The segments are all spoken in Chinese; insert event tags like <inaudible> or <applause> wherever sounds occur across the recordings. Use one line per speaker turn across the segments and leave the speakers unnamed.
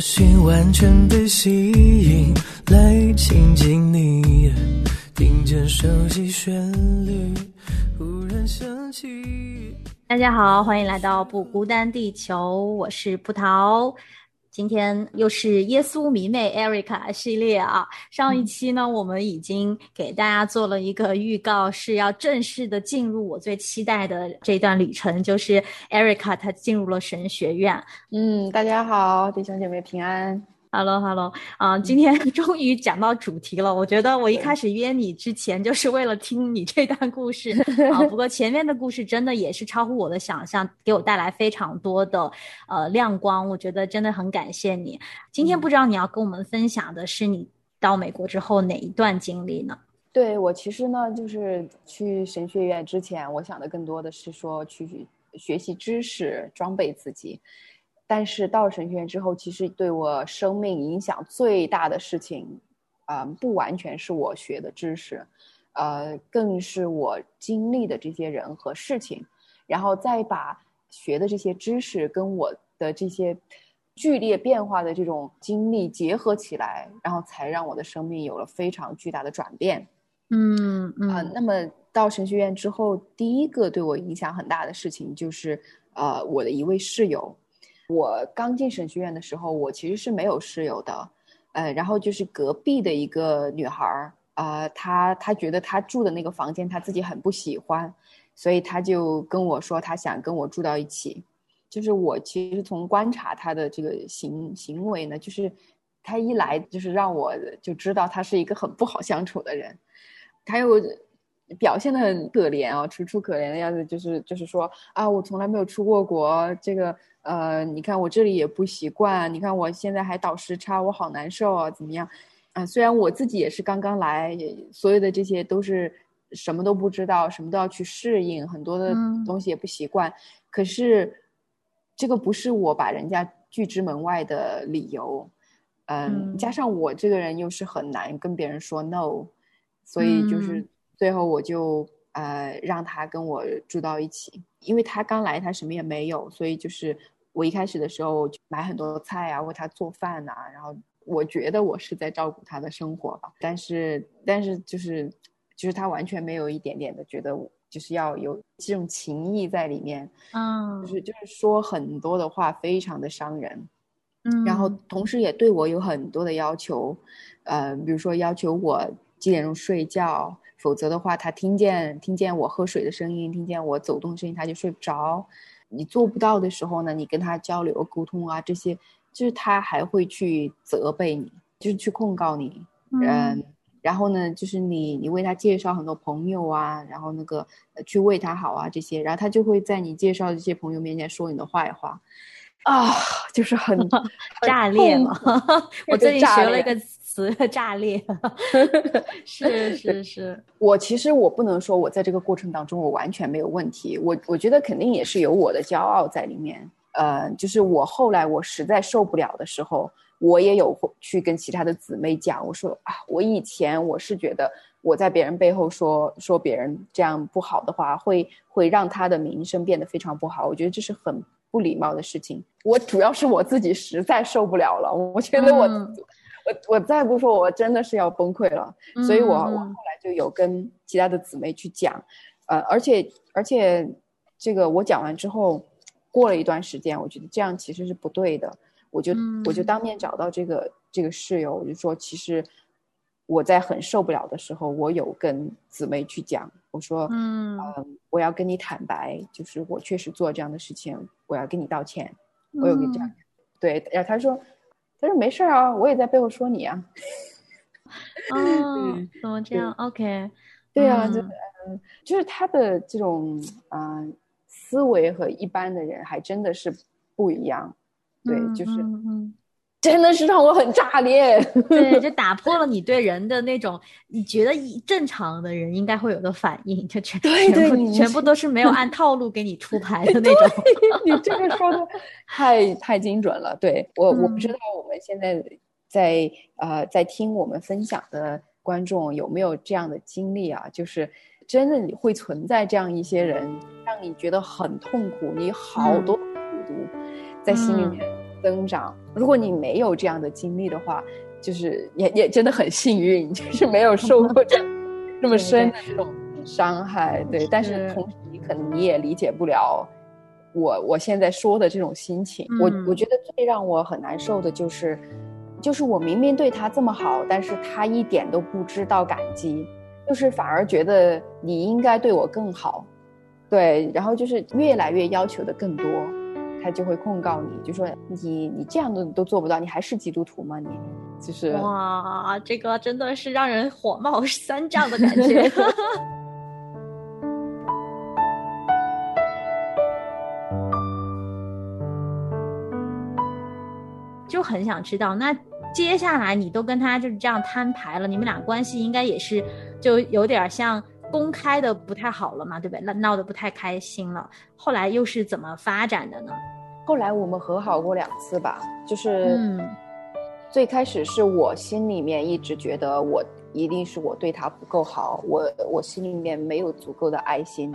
心完全被吸引，来亲近你，听见熟悉旋律，忽然想起。
大家好，欢迎来到不孤单地球，我是葡萄。今天又是耶稣迷妹 Erica 系列啊！上一期呢，我们已经给大家做了一个预告，是要正式的进入我最期待的这段旅程，就是 Erica 她进入了神学院。
嗯，大家好，弟兄姐妹平安。
Hello，Hello，啊，今天 <laughs> 终于讲到主题了。我觉得我一开始约你之前就是为了听你这段故事 <laughs> 啊。不过前面的故事真的也是超乎我的想象，给我带来非常多的呃亮光。我觉得真的很感谢你。今天不知道你要跟我们分享的是你到美国之后哪一段经历呢？
对我其实呢，就是去神学院之前，我想的更多的是说去学习知识，装备自己。但是到了神学院之后，其实对我生命影响最大的事情，啊，不完全是我学的知识，呃，更是我经历的这些人和事情，然后再把学的这些知识跟我的这些剧烈变化的这种经历结合起来，然后才让我的生命有了非常巨大的转变。
嗯嗯
啊，那么到神学院之后，第一个对我影响很大的事情就是，呃，我的一位室友。我刚进省学院的时候，我其实是没有室友的，呃，然后就是隔壁的一个女孩儿，啊，她她觉得她住的那个房间她自己很不喜欢，所以她就跟我说她想跟我住到一起。就是我其实从观察她的这个行行为呢，就是她一来就是让我就知道她是一个很不好相处的人，她又表现的很可怜啊，楚楚可怜的样子，就是就是说啊，我从来没有出过国，这个。呃，你看我这里也不习惯，你看我现在还倒时差，我好难受啊，怎么样？啊，虽然我自己也是刚刚来，所有的这些都是什么都不知道，什么都要去适应，很多的东西也不习惯。可是，这个不是我把人家拒之门外的理由。嗯，加上我这个人又是很难跟别人说 no，所以就是最后我就呃让他跟我住到一起。因为他刚来，他什么也没有，所以就是我一开始的时候买很多菜啊，为他做饭呐，然后我觉得我是在照顾他的生活吧。但是，但是就是就是他完全没有一点点的觉得就是要有这种情谊在里面，
嗯，
就是就是说很多的话非常的伤人，
嗯，
然后同时也对我有很多的要求，呃，比如说要求我几点钟睡觉。否则的话，他听见听见我喝水的声音，听见我走动的声音，他就睡不着。你做不到的时候呢，你跟他交流沟通啊，这些就是他还会去责备你，就是去控告你。嗯，然后呢，就是你你为他介绍很多朋友啊，然后那个去为他好啊这些，然后他就会在你介绍的这些朋友面前说你的坏话，啊，<laughs> 就是很 <laughs>
炸裂嘛。<laughs> 我最近学了一个。词炸裂，<laughs> 是是是，
我其实我不能说我在这个过程当中我完全没有问题，我我觉得肯定也是有我的骄傲在里面。呃，就是我后来我实在受不了的时候，我也有去跟其他的姊妹讲，我说啊，我以前我是觉得我在别人背后说说别人这样不好的话，会会让他的名声变得非常不好，我觉得这是很不礼貌的事情。我主要是我自己实在受不了了，我觉得我。我我再不说，我真的是要崩溃了。所以，我我后来就有跟其他的姊妹去讲，呃，而且而且，这个我讲完之后，过了一段时间，我觉得这样其实是不对的。我就我就当面找到这个这个室友，我就说，其实我在很受不了的时候，我有跟姊妹去讲，我说，嗯，我要跟你坦白，就是我确实做这样的事情，我要跟你道歉。我有跟这样，对，然后他说。他说没事啊，我也在背后说你啊。
哦，怎么这样？OK，
对啊，就是嗯，就是他的这种嗯思维和一般的人还真的是不一样。对，就是真的是让我很炸裂。
对，<laughs> 就打破了你对人的那种你觉得一正常的人应该会有的反应，就全
对对
全部全部都是没有按套路给你出牌的 <laughs> 那种。
你这个说的太太精准了。对我，我不知
嗯
道我们现在在呃在听我们分享的观众有没有这样的经历啊？就是真的你会存在这样一些人，让你觉得很痛苦，你好多孤独在心里面增长。如果你没有这样的经历的话，就是也也真的很幸运，就是没有受过这这么深的这种伤害。对，但是
是
同时你可能你也理解不了。我我现在说的这种心情，
嗯
我我觉得最让我很难受的就是，就是我明明对他这么好，但是他一点都不知道感激，就是反而觉得你应该对我更好，对，然后就是越来越要求的更多，他就会控告你，就说你你这样的都做不到，你还是基督徒吗？你就是
哇，这个真的是让人火冒三丈的感觉。<laughs> 就很想知道，那接下来你都跟他就是这样摊牌了，你们俩关系应该也是就有点像公开的不太好了嘛，对不对？闹闹得不太开心了，后来又是怎么发展的呢？
后来我们和好过两次吧，就是
嗯
最开始是我心里面一直觉得我一定是我对他不够好，我我心里面没有足够的爱心，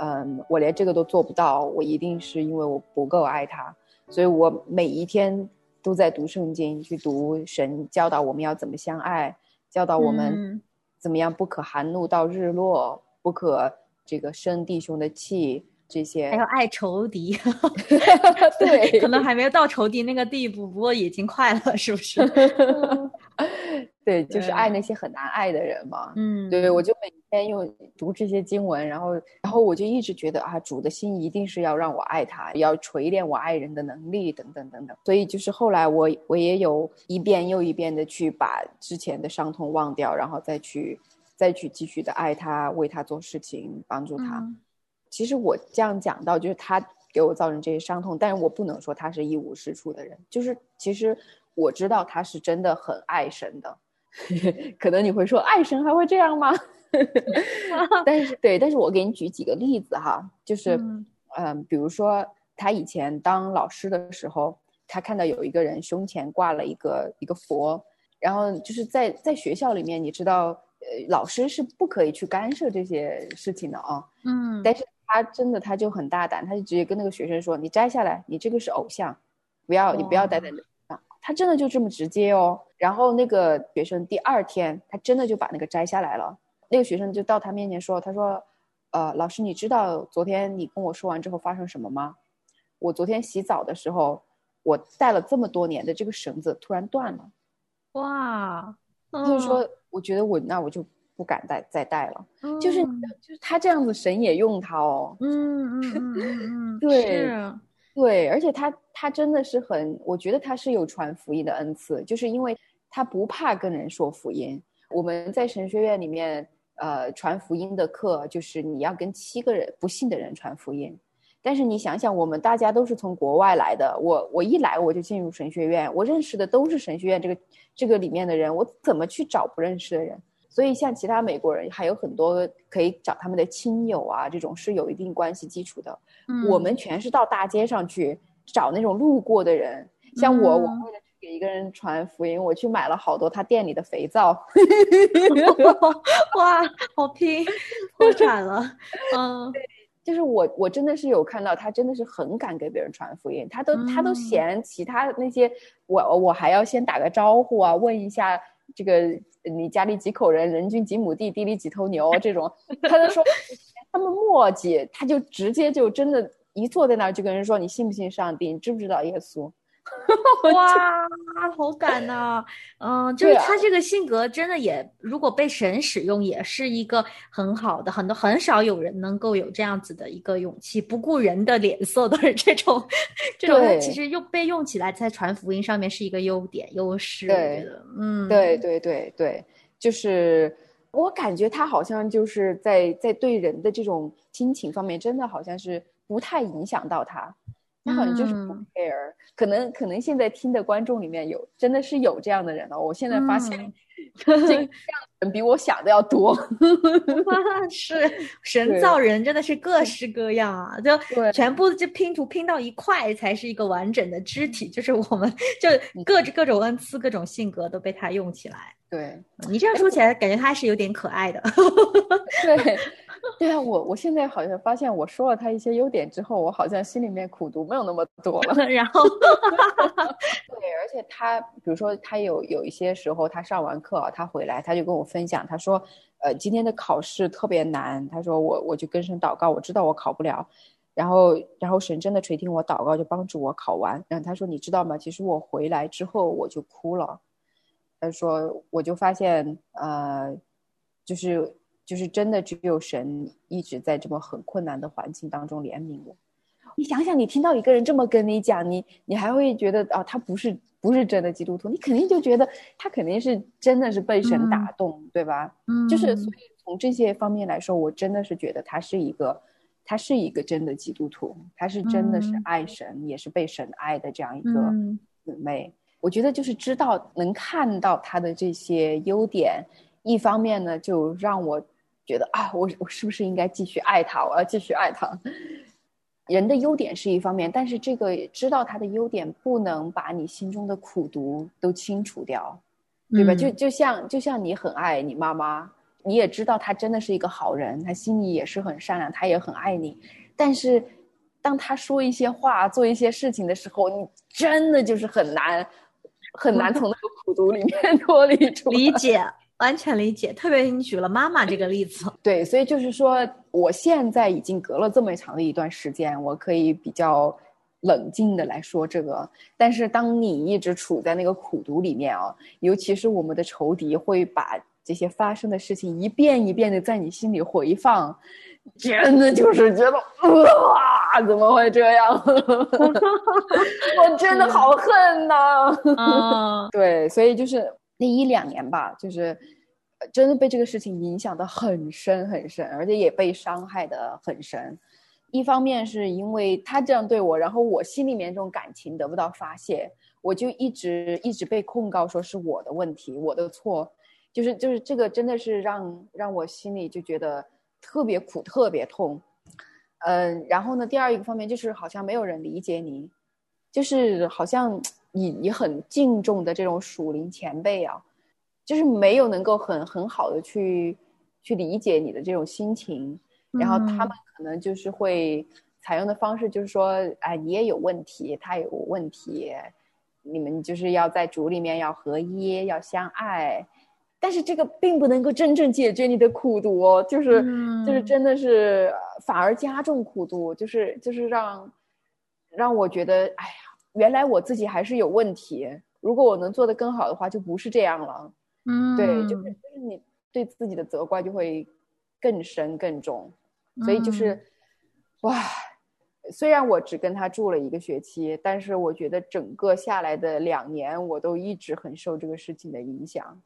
嗯，我连这个都做不到，我一定是因为我不够爱他，所以我每一天都在读圣经，去读神教导我们要怎么相爱，教导我们
嗯
怎么样不可含怒到日落，不可这个生弟兄的气，这些
还有爱仇敌，<laughs>
对
可能还没有到仇敌那个地步，不过已经快了，是不是？<laughs>
对，就是爱那些很难爱的人嘛。
嗯，
对，我就每天用读这些经文，然后，然后我就一直觉得啊，主的心一定是要让我爱他，要锤炼我爱人的能力，等等等等。所以就是后来我我也有一遍又一遍的去把之前的伤痛忘掉，然后再去再去继续的爱他，为他做事情，帮助他。
嗯
其实我这样讲到，就是他给我造成这些伤痛，但是我不能说他是一无是处的人。就是其实我知道他是真的很爱神的，<laughs> 可能你会说爱神还会这样吗？<laughs> 但是对，但是我给你举几个例子哈，就是
嗯
嗯、比如说他以前当老师的时候，他看到有一个人胸前挂了一个一个佛，然后就是在在学校里面，你知道，呃，老师是不可以去干涉这些事情的啊。
嗯，
但是他真的他就很大胆，他就直接跟那个学生说：“你摘下来，你这个是偶像，不要你不要戴在脸上。”他真的就这么直接哦。然后那个学生第二天，他真的就把那个摘下来了。那个学生就到他面前说：“他说，呃，老师，你知道昨天你跟我说完之后发生什么吗？我昨天洗澡的时候，我戴了这么多年的这个绳子突然断了。
哇，
就是说，我觉得我那我就不敢再再戴了。
嗯，
就是就是他这样子，神也用他哦。
嗯嗯嗯，<laughs>
对对，而且他他真的是很，我觉得他是有传福音的恩赐，就是因为他不怕跟人说福音。我们在神学院里面，呃，传福音的课就是你要跟七个人不信的人传福音。但是你想想，我们大家都是从国外来的，我我一来我就进入神学院，我认识的都是神学院这个这个里面的人，我怎么去找不认识的人？所以像其他美国人还有很多可以找他们的亲友啊，这种是有一定关系基础的。
嗯
我们全是到大街上去找那种路过的人，像我，我
嗯
为了去给一个人传福音，我去买了好多他店里的肥皂。<laughs>
哇，好拼，破产了，嗯
就是我，我真的是有看到他真的是很敢给别人传福音，他都他都
嗯
嫌其他那些，我我还要先打个招呼啊，问一下这个你家里几口人，人均几亩地，地里几头牛这种，他就说 <laughs> 他们墨迹，他就直接就真的，一坐在那儿就跟人说你信不信上帝，你知不知道耶稣？<laughs>
哇，好感呐、嗯，就是他这个性格真的也，如果被神使用，也是一个很好的，很多很少有人能够有这样子的一个勇气，不顾人的脸色的这种，这种其实用被用起来在传福音上面是一个优点优势，我
对
觉得，嗯，
对对对对，就是我感觉他好像就是在在对人的这种亲情方面，真的好像是不太影响到他。他好像就是不
嗯。
care，、可能可能现在听的观众里面有真的是有这样的人哦。我现在发现、
嗯
这个 <laughs> 样的人比我想的要多。<laughs>
是神造人，真的是各式各样啊！就
对
全部就拼图拼到一块，才是一个完整的肢体。就是我们就
嗯
各各种恩赐、各种性格都被他用起来。
对
你这样说起来，感觉他是有点可爱的。
对对啊，我我现在好像发现，我说了他一些优点之后，我好像心里面苦读没有那么多了。<laughs>
然后，<laughs>
对，而且他，比如说他有有一些时候，他上完课啊，他回来他就跟我分享，他说，呃，今天的考试特别难，他说我我就跟神祷告，我知道我考不了，然后然后神真的垂听我祷告，就帮助我考完。然后他说，你知道吗？其实我回来之后我就哭了，他说我就发现，呃，就是就是真的只有神一直在这么很困难的环境当中怜悯我。你想想，你听到一个人这么跟你讲，你你还会觉得啊，他不是不是真的基督徒，你肯定就觉得他肯定是真的是被神打动，对吧？
嗯，
就是所以从这些方面来说，我真的是觉得他是一个，他是一个真的基督徒，他是真的是
嗯
爱神，也是被神爱的这样一个
嗯
姊妹。我觉得就是知道能看到他的这些优点，一方面呢，就让我觉得啊，我我是不是应该继续爱他？我要继续爱他。人的优点是一方面，但是这个知道他的优点，不能把你心中的苦毒都清除掉，对吧？
嗯
就就像就像你很爱你妈妈，你也知道她真的是一个好人，她心里也是很善良，她也很爱你，但是当她说一些话、做一些事情的时候，你真的就是很难很难从那个苦毒里面 <laughs> 脱离出来。
理解，完全理解。特别你举了妈妈这个例子，<laughs>
对，所以就是说，我现在已经隔了这么长的一段时间，我可以比较冷静的来说这个。但是当你一直处在那个苦读里面啊，尤其是我们的仇敌会把这些发生的事情一遍一遍的在你心里回放，真的就是觉得哇，怎么会这样？<laughs> 我真的好恨呐、
嗯 <laughs>
对，所以就是那一两年吧，就是真的被这个事情影响的很深很深，而且也被伤害的很深。一方面是因为他这样对我，然后我心里面这种感情得不到发泄，我就一直一直被控告说是我的问题，我的错，就是就是这个真的是让让我心里就觉得特别苦，特别痛。嗯，然后呢，第二一个方面就是好像没有人理解你，就是好像你你很敬重的这种属灵前辈啊，就是没有能够很很好的去去理解你的这种心情，然后他们可能就是会采用的方式就是说，哎，你也有问题，他也有问题，你们就是要在主里面要合一，要相爱。但是这个并不能够真正解决你的苦读哦，就是、就是
嗯。
真的是呃反而加重苦读，就是就是让让我觉得，哎呀，原来我自己还是有问题。如果我能做得更好的话，就不是这样了。
嗯，
对，就是就是你对自己的责怪就会更深更重，所以就是，
嗯
哇，虽然我只跟他住了一个学期，但是我觉得整个下来的两年，我都一直很受这个事情的影响。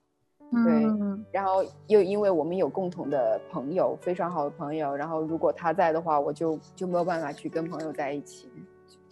对
嗯
然后又因为我们有共同的朋友，非常好的朋友，然后如果他在的话，我就就没有办法去跟朋友在一起。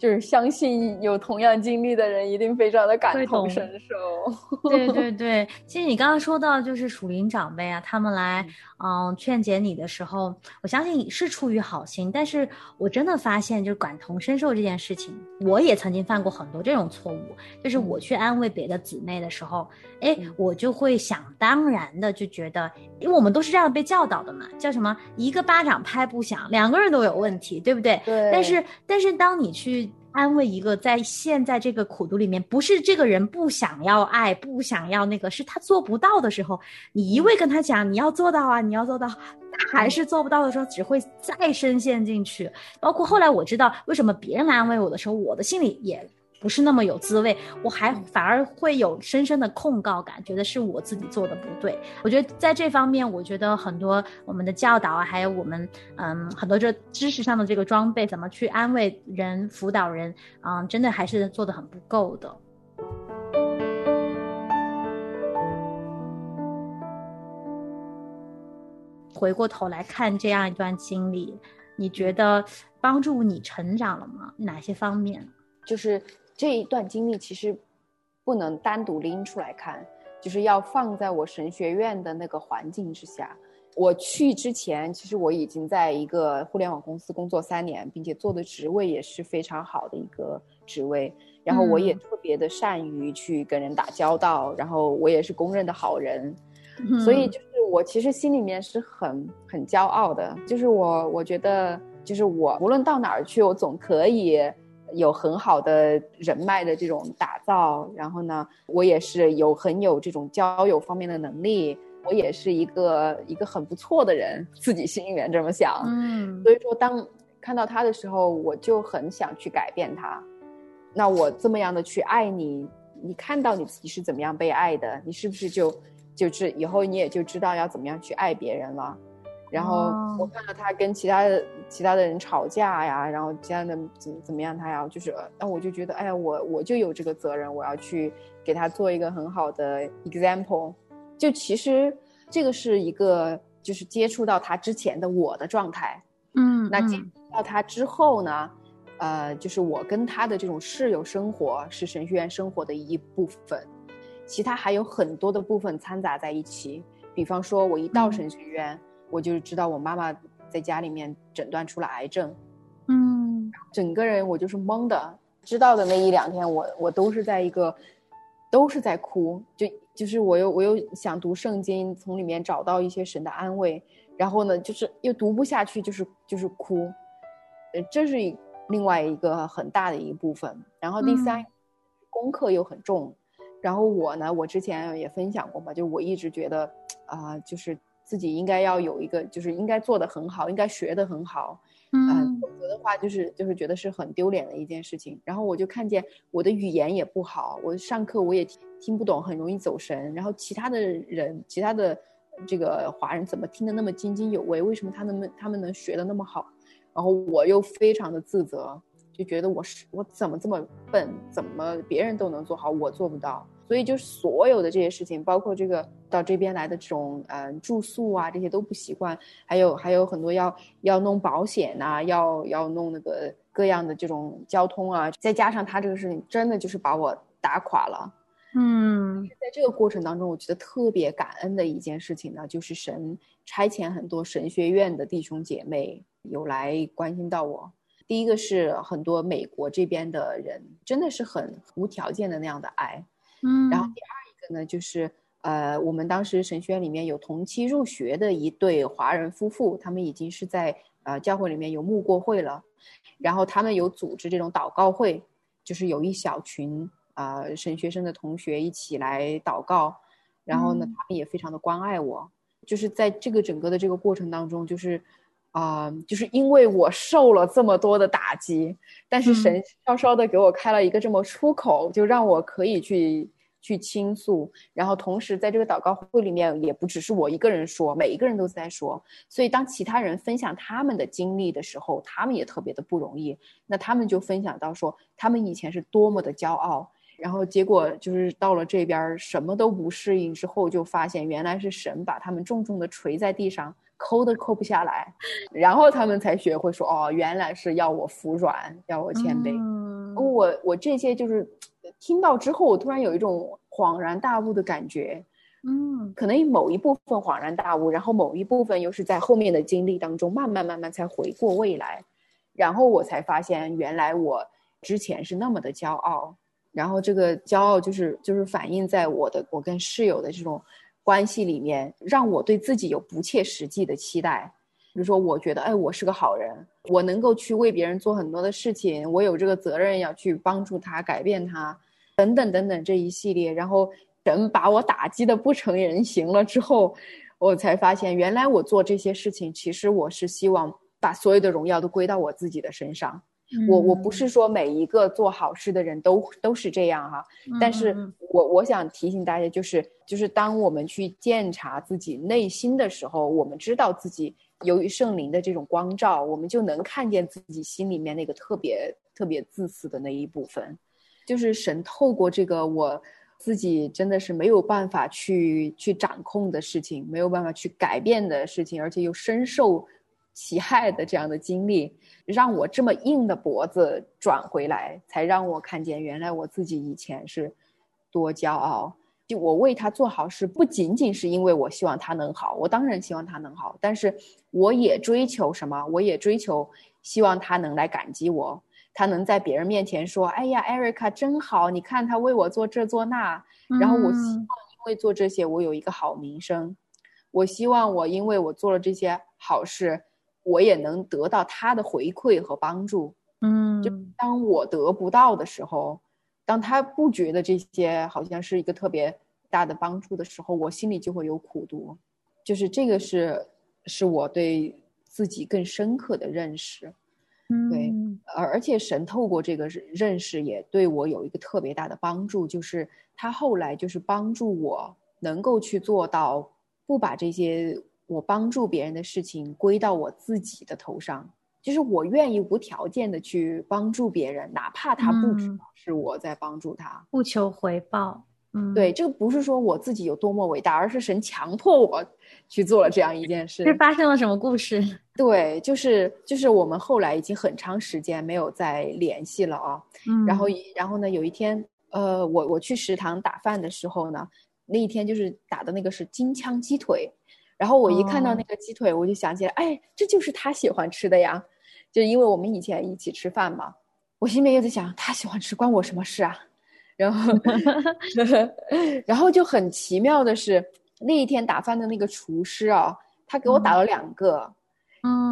就是相信有同样经历的人，一定非常的感同身受。
对 <laughs> 对对，其实你刚刚说到就是属灵长辈啊，他们来嗯劝解你的时候，我相信是出于好心，但是我真的发现就是感同身受这件事情，我也曾经犯过很多这种错误，就是我去安慰别的姊妹的时候，哎，
嗯
我就会想当然的就觉得，因为我们都是这样被教导的嘛，叫什么一个巴掌拍不响，两个人都有问题，对不对？
对
但是但是当你去安慰一个在现在这个苦读里面，不是这个人不想要爱，不想要那个，是他做不到的时候，你一味跟他讲你要做到啊，你要做到，他还是做不到的时候，只会再深陷进去。包括后来我知道为什么别人来安慰我的时候，我的心里也。不是那么有滋味，我还反而会有深深的控告感，觉得是我自己做的不对。我觉得在这方面，我觉得很多我们的教导啊，还有我们嗯很多这知识上的这个装备，怎么去安慰人、辅导人，嗯，真的还是做的很不够的。回过头来看这样一段经历，你觉得帮助你成长了吗？哪些方面？
就是这一段经历其实不能单独拎出来看，就是要放在我神学院的那个环境之下。我去之前，其实我已经在一个互联网公司工作三年，并且做的职位也是非常好的一个职位。然后我也特别的善于去跟人打交道，然后我也是公认的好人，所以就是我其实心里面是很很骄傲的。就是我我觉得，就是我无论到哪儿去，我总可以有很好的人脉的这种打造。然后呢，我也是有很有这种交友方面的能力。我也是一个一个很不错的人，自己心里面这么想。
嗯，
所以说当看到他的时候，我就很想去改变他。那我这么样的去爱你，你看到你自己是怎么样被爱的，你是不是就就是以后你也就知道要怎么样去爱别人了？然后我看到他跟其他的其他的人吵架呀，然后其他的怎么怎么样，他要就是，那我就觉得，哎呀，我我就有这个责任，我要去给他做一个很好的 example。就其实这个是一个，就是接触到他之前的我的状态，
嗯，
那接触到他之后呢，呃，就是我跟他的这种室友生活是神学院生活的一部分，其他还有很多的部分掺杂在一起。比方说，我一到神学院，我就知道我妈妈在家里面诊断出了癌症，
嗯，
整个人我就是懵的。知道的那一两天，我我都是在一个，都是在哭，就。就是我又我又想读圣经，从里面找到一些神的安慰，然后呢，就是又读不下去，就是就是哭，呃，这是另外一个很大的一部分。然后第三，功课又很重。然后我呢，我之前也分享过嘛，就我一直觉得啊，就是自己应该要有一个，就是应该做的很好，应该学的很好。
嗯，
否则的话，就是就是觉得是很丢脸的一件事情。然后我就看见我的语言也不好，我上课我也听不懂，很容易走神。然后其他的人，其他的这个华人怎么听得那么津津有味？为什么他能他们能学的那么好？然后我又非常的自责，就觉得我是我怎么这么笨？怎么别人都能做好，我做不到？所以就是所有的这些事情，包括这个到这边来的这种嗯住宿啊，这些都不习惯，还有还有很多要要弄保险呐，要要弄那个各样的这种交通啊，再加上他这个事情，真的就是把我打垮了。
嗯，
在这个过程当中，我觉得特别感恩的一件事情呢，就是神差遣很多神学院的弟兄姐妹有来关心到我。第一个是很多美国这边的人，真的是很无条件的那样的爱。
嗯，
然后第二一个呢，就是呃，我们当时神学院里面有同期入学的一对华人夫妇，他们已经是在呃教会里面有牧过会了，然后他们有组织这种祷告会，就是有一小群啊神学生的同学一起来祷告，然后呢，他们也非常的关爱我，就是在这个整个的这个过程当中，就是啊，就是因为我受了这么多的打击，但是神稍稍的给我开了一个这么出口，就让我可以去。去倾诉，然后同时在这个祷告会里面，也不只是我一个人说，每一个人都在说。所以当其他人分享他们的经历的时候，他们也特别的不容易。那他们就分享到说，他们以前是多么的骄傲，然后结果就是到了这边什么都不适应之后，就发现原来是神把他们重重的锤在地上，抠都抠不下来，然后他们才学会说，哦，原来是要我服软，要我谦卑。我我这些就是。听到之后，我突然有一种恍然大悟的感觉，
嗯，
可能某一部分恍然大悟，然后某一部分又是在后面的经历当中慢慢慢慢才回过味来，然后我才发现原来我之前是那么的骄傲，然后这个骄傲就是就是反映在我的我跟室友的这种关系里面，让我对自己有不切实际的期待。比如说，我觉得，哎，我是个好人，我能够去为别人做很多的事情，我有这个责任要去帮助他、改变他，等等等等这一系列。然后人把我打击的不成人形了之后，我才发现，原来我做这些事情，其实我是希望把所有的荣耀都归到我自己的身上。我我不是说每一个做好事的人都都是这样哈，但是我我想提醒大家，就是就是当我们去检查自己内心的时候，我们知道自己。由于圣灵的这种光照，我们就能看见自己心里面那个特别特别自私的那一部分，就是神透过这个我自己真的是没有办法去去掌控的事情，没有办法去改变的事情，而且又深受其害的这样的经历，让我这么硬的脖子转回来，才让我看见原来我自己以前是多骄傲。就我为他做好事，不仅仅是因为我希望他能好，我当然希望他能好，但是我也追求什么？我也追求希望他能来感激我，他能在别人面前说：“哎呀，艾瑞卡真好，你看他为我做这做那。”然后我希望因为做这些，我有一个好名声。我希望我因为我做了这些好事，我也能得到他的回馈和帮助。
嗯，
就当我得不到的时候。当他不觉得这些好像是一个特别大的帮助的时候，我心里就会有苦毒，就是这个是是我对自己更深刻的认识，对，而而且神透过这个认识也对我有一个特别大的帮助，就是他后来就是帮助我能够去做到不把这些我帮助别人的事情归到我自己的头上。就是我愿意无条件的去帮助别人，哪怕他不知道是我在帮助他，
不求回报。嗯，
对，这个不是说我自己有多么伟大，而是神强迫我 <laughs> 去做了这样一件事。
是发生了什么故事？
对，就是就是我们后来已经很长时间没有再联系了啊。
嗯，
然后然后呢，有一天，呃，我我去食堂打饭的时候呢，那一天就是打的那个是金枪鸡腿，然后我一看到那个鸡腿，我就想起来，哎，这就是他喜欢吃的呀。就因为我们以前一起吃饭嘛，我心里面又在想，他喜欢吃关我什么事啊？然后，<laughs> 然后就很奇妙的是，那一天打饭的那个厨师啊，他给我打了两个。
嗯，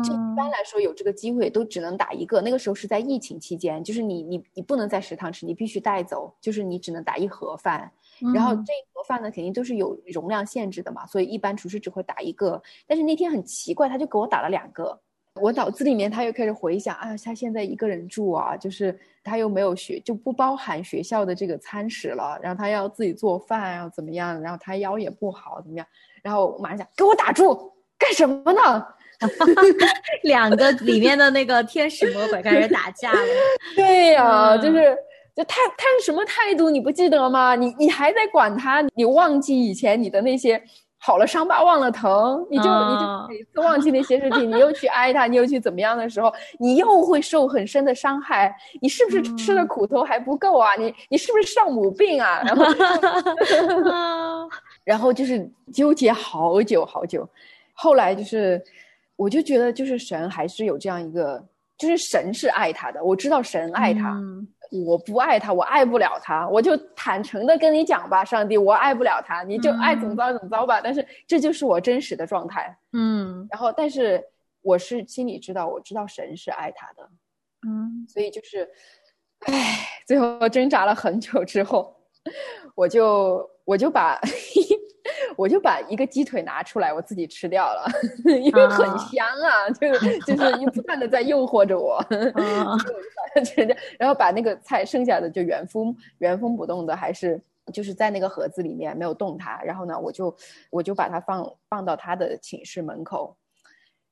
就一般来说有这个机会都只能打一个。那个时候是在疫情期间，就是你你你不能在食堂吃，你必须带走，就是你只能打一盒饭。然后这一盒饭呢，肯定都是有容量限制的嘛，所以一般厨师只会打一个。但是那天很奇怪，他就给我打了两个。我脑子里面他又开始回想，啊，他现在一个人住啊，就是他又没有学，就不包含学校的这个餐食了，然后他要自己做饭，要怎么样？然后他腰也不好，怎么样？然后我马上想，给我打住，干什么呢？<laughs>
两个里面的那个天使魔鬼开始打架了。<laughs>
对呀，就是就他他是什么态度？你不记得吗？你你还在管他？你忘记以前你的那些？好了，伤疤忘了疼，你就你就每次忘记那些事情，你又去挨他，你又去怎么样的时候，你又会受很深的伤害。你是不是吃的苦头还不够啊？你你是不是上母病啊？然后，<laughs> 然后就是纠结好久好久。后来就是，我就觉得就是神还是有这样一个，就是神是爱他的，我知道神爱他。我不爱他，我爱不了他，我就坦诚的跟你讲吧，上帝，我爱不了他，你就爱怎么着怎么着吧。但是这就是我真实的状态，
嗯。
然后，但是我是心里知道，我知道神是爱他的，
嗯。
所以就是，唉，最后挣扎了很久之后，我就我就把。<laughs> 我就把一个鸡腿拿出来，我自己吃掉了，<laughs> 因为很香啊，<laughs> 就就是又不断的在诱惑着我，然后把那个菜剩下的就原封原封不动的，还是就是在那个盒子里面没有动它，然后呢，我就我就把它放放到他的寝室门口，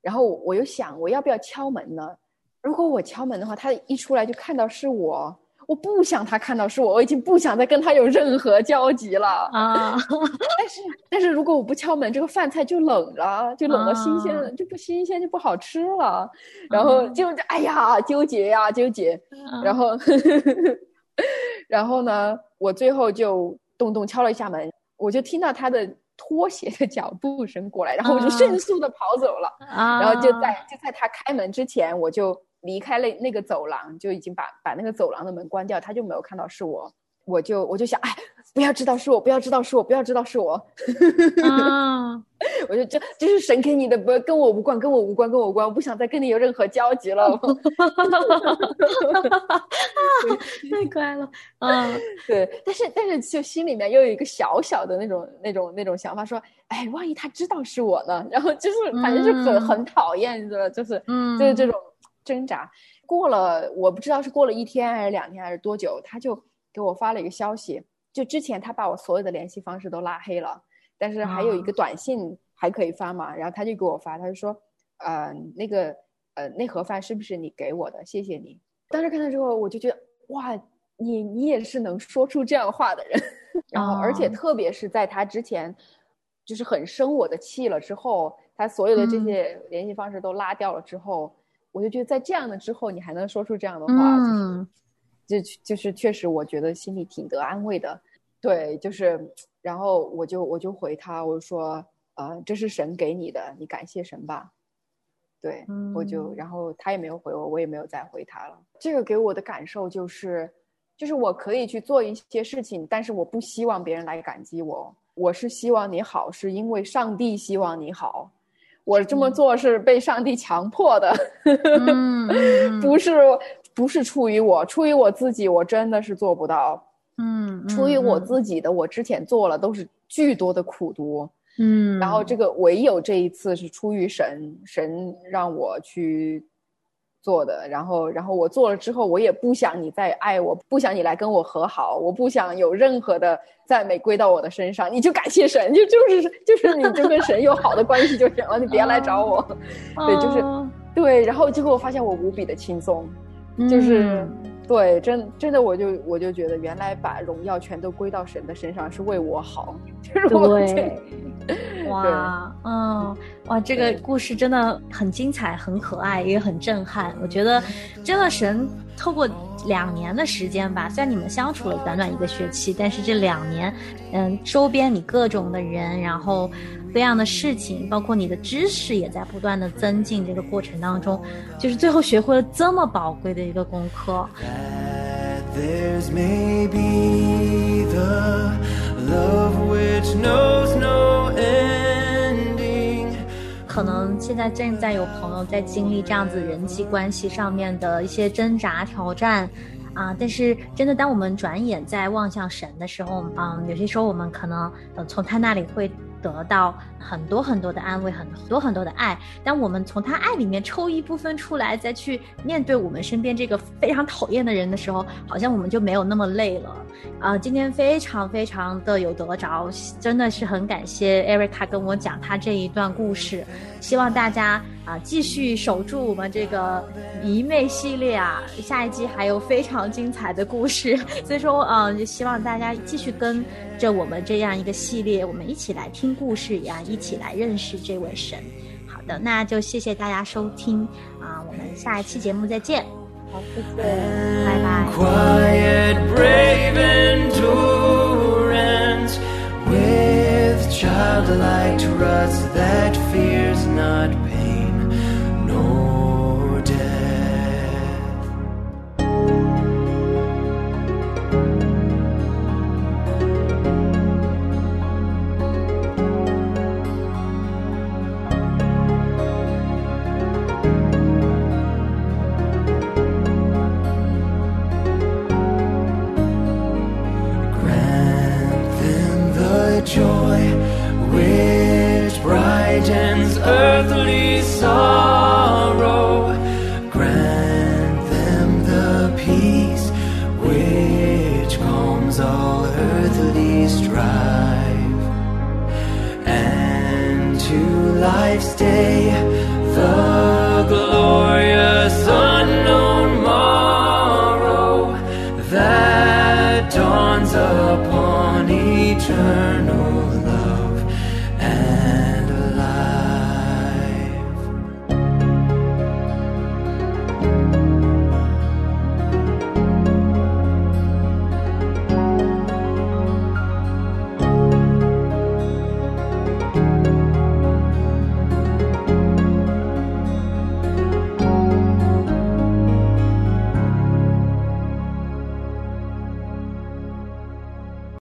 然后我又想我要不要敲门呢？如果我敲门的话，他一出来就看到是我。我不想他看到是我，我已经不想再跟他有任何交集了
啊！<laughs>
但是，但是如果我不敲门，这个饭菜就冷了，就冷了，新鲜了就不新鲜，就不好吃了。然后就哎呀，纠结呀，纠结。然后，<laughs> 然后呢，我最后就咚咚敲了一下门，我就听到他的拖鞋的脚步声过来，然后我就迅速的跑走了。啊然后就在就在他开门之前，我就。离开了那个走廊，就已经把把那个走廊的门关掉，他就没有看到是我，我就我就想，哎，不要知道是我，不要知道是我，不要知道是我，
啊，<laughs>
我就这这是神给你的，不跟我无关，跟我无关，跟我无关，我不想再跟你有任何交集了，
太乖了，嗯，
对，但是但是就心里面又有一个小小的那种那种那种想法，说，哎，万一他知道是我呢？然后就是反正就很很讨厌，你知道，就是
嗯，
就是这种。挣扎过了，我不知道是过了一天还是两天还是多久，他就给我发了一个消息。就之前他把我所有的联系方式都拉黑了，但是还有一个短信还可以发嘛。然后他就给我发，他就说：“呃，那个呃，那盒饭是不是你给我的？谢谢你。”当时看到之后，我就觉得哇，你你也是能说出这样话的人。然后，而且特别是在他之前，就是很生我的气了之后。他所有的这些联系方式都拉掉了之后，我就觉得在这样的之后，你还能说出这样的话，
嗯，
就就是确实我觉得心里挺得安慰的。对，就是然后我就我就回他，我说呃，这是神给你的，你感谢神吧。对，我就然后他也没有回我，我也没有再回他了。这个给我的感受就是，就是我可以去做一些事情，但是我不希望别人来感激我。我是希望你好，是因为上帝希望你好。我这么做是被上帝强迫的，<laughs> 不是不是出于我，出于我自己，我真的是做不到。
嗯，嗯
出于我自己的，我之前做了都是巨多的苦读，
嗯，
然后这个唯有这一次是出于神，神让我去做的。然后，然后我做了之后，我也不想你再爱我，不想你来跟我和好，我不想有任何的赞美归到我的身上。你就感谢神，就就是就是你就跟神有好的关系就行了，你别来找我。对，就是
哦
对。然后结果我发现我无比的轻松，就是。
嗯
对，真真的，我就我就觉得，原来把荣耀全都归到神的身上是为我好，就是我
对，哇，嗯，哇，这个故事真的很精彩，很可爱，也很震撼。我觉得，真的神透过两年的时间吧，虽然你们相处了短短一个学期，但是这两年，嗯，周边你各种的人，然后各样的事情，包括你的知识也在不断的增进。这个过程当中，就是最后学会了这么宝贵的一个功课。
that there's maybe the love which knows no.
可能现在正在有朋友在经历这样子人际关系上面的一些挣扎挑战。啊，但是真的，当我们转眼在望向神的时候，嗯，有些时候我们可能呃从他那里会得到很多很多的安慰，很多很多的爱。当我们从他爱里面抽一部分出来，再去面对我们身边这个非常讨厌的人的时候，好像我们就没有那么累了。啊、今天非常非常的有得着，真的是很感谢 Erica 跟我讲他这一段故事。希望大家啊、继续守住我们这个迷妹系列啊，下一季还有非常精彩的故事。<laughs> 所以说，嗯，就希望大家继续跟着我们这样一个系列，我们一起来听故事呀，一起来认识这位神。好的，那就谢谢大家收听啊，我们下一期节目再见。好，谢谢，拜拜。
Quiet, brave endurance with childlike trust that fears not stay.